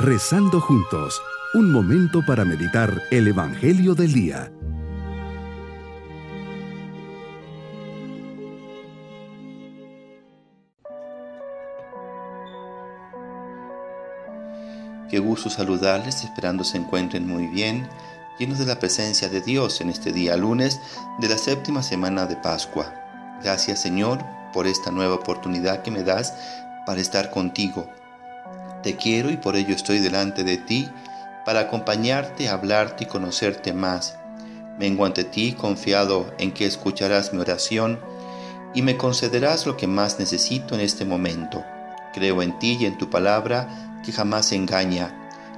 Rezando juntos, un momento para meditar el Evangelio del Día. Qué gusto saludarles, esperando se encuentren muy bien, llenos de la presencia de Dios en este día lunes de la séptima semana de Pascua. Gracias Señor por esta nueva oportunidad que me das para estar contigo. Te quiero y por ello estoy delante de ti para acompañarte, hablarte y conocerte más. Vengo ante ti confiado en que escucharás mi oración y me concederás lo que más necesito en este momento. Creo en ti y en tu palabra que jamás engaña,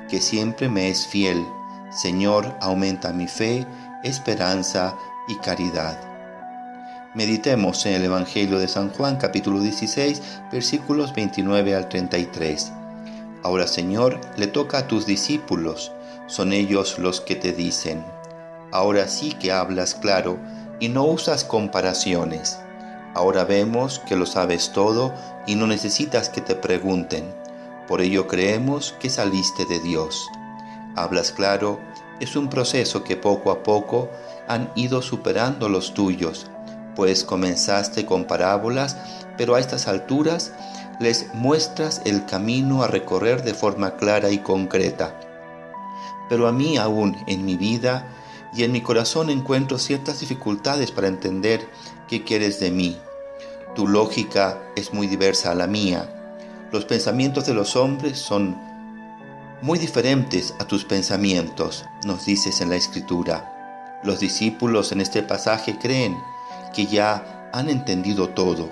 que siempre me es fiel. Señor, aumenta mi fe, esperanza y caridad. Meditemos en el Evangelio de San Juan capítulo 16 versículos 29 al 33. Ahora Señor, le toca a tus discípulos, son ellos los que te dicen. Ahora sí que hablas claro y no usas comparaciones. Ahora vemos que lo sabes todo y no necesitas que te pregunten. Por ello creemos que saliste de Dios. Hablas claro, es un proceso que poco a poco han ido superando los tuyos, pues comenzaste con parábolas, pero a estas alturas les muestras el camino a recorrer de forma clara y concreta. Pero a mí aún en mi vida y en mi corazón encuentro ciertas dificultades para entender qué quieres de mí. Tu lógica es muy diversa a la mía los pensamientos de los hombres son muy diferentes a tus pensamientos, nos dices en la escritura. Los discípulos en este pasaje creen que ya han entendido todo.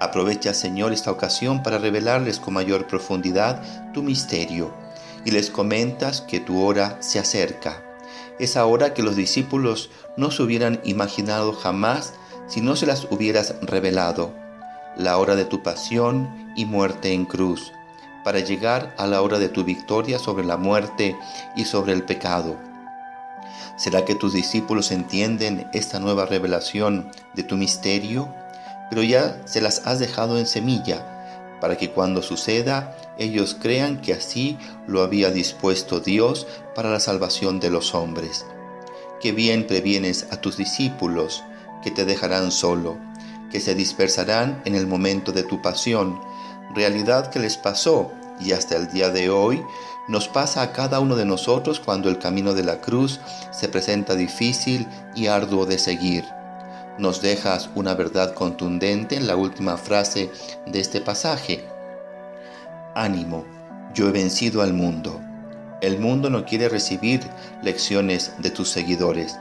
Aprovecha, Señor, esta ocasión para revelarles con mayor profundidad tu misterio y les comentas que tu hora se acerca. Esa hora que los discípulos no se hubieran imaginado jamás si no se las hubieras revelado la hora de tu pasión y muerte en cruz, para llegar a la hora de tu victoria sobre la muerte y sobre el pecado. ¿Será que tus discípulos entienden esta nueva revelación de tu misterio? Pero ya se las has dejado en semilla, para que cuando suceda ellos crean que así lo había dispuesto Dios para la salvación de los hombres. Qué bien previenes a tus discípulos que te dejarán solo que se dispersarán en el momento de tu pasión, realidad que les pasó y hasta el día de hoy nos pasa a cada uno de nosotros cuando el camino de la cruz se presenta difícil y arduo de seguir. Nos dejas una verdad contundente en la última frase de este pasaje. Ánimo, yo he vencido al mundo. El mundo no quiere recibir lecciones de tus seguidores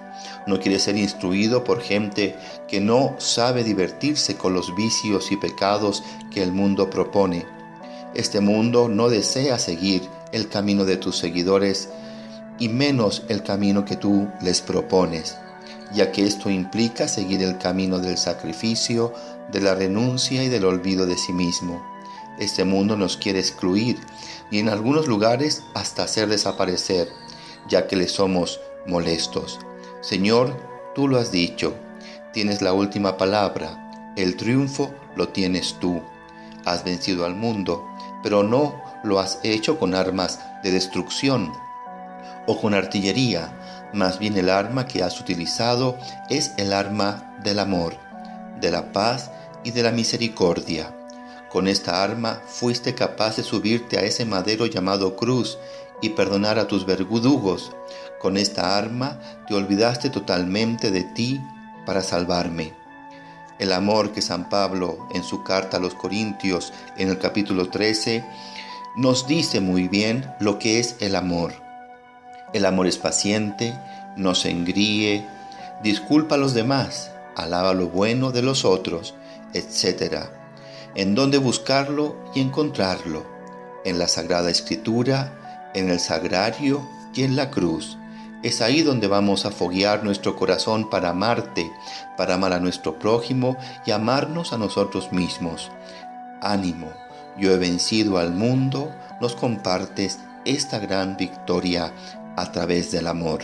no quiere ser instruido por gente que no sabe divertirse con los vicios y pecados que el mundo propone. Este mundo no desea seguir el camino de tus seguidores y menos el camino que tú les propones, ya que esto implica seguir el camino del sacrificio, de la renuncia y del olvido de sí mismo. Este mundo nos quiere excluir y en algunos lugares hasta hacer desaparecer, ya que le somos molestos. Señor, tú lo has dicho, tienes la última palabra, el triunfo lo tienes tú. Has vencido al mundo, pero no lo has hecho con armas de destrucción o con artillería, más bien el arma que has utilizado es el arma del amor, de la paz y de la misericordia. Con esta arma fuiste capaz de subirte a ese madero llamado cruz y perdonar a tus verdugos. Con esta arma te olvidaste totalmente de ti para salvarme. El amor que San Pablo en su carta a los Corintios en el capítulo 13 nos dice muy bien lo que es el amor. El amor es paciente, no se engríe, disculpa a los demás, alaba lo bueno de los otros, etc. ¿En dónde buscarlo y encontrarlo? En la Sagrada Escritura, en el sagrario y en la cruz. Es ahí donde vamos a foguear nuestro corazón para amarte, para amar a nuestro prójimo y amarnos a nosotros mismos. Ánimo, yo he vencido al mundo, nos compartes esta gran victoria a través del amor.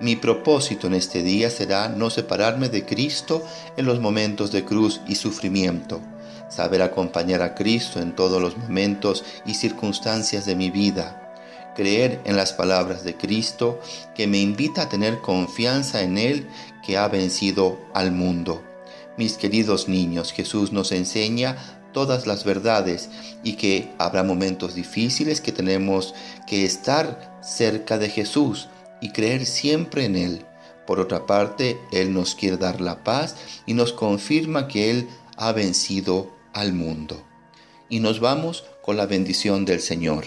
Mi propósito en este día será no separarme de Cristo en los momentos de cruz y sufrimiento, saber acompañar a Cristo en todos los momentos y circunstancias de mi vida creer en las palabras de Cristo que me invita a tener confianza en Él que ha vencido al mundo. Mis queridos niños, Jesús nos enseña todas las verdades y que habrá momentos difíciles que tenemos que estar cerca de Jesús y creer siempre en Él. Por otra parte, Él nos quiere dar la paz y nos confirma que Él ha vencido al mundo. Y nos vamos con la bendición del Señor.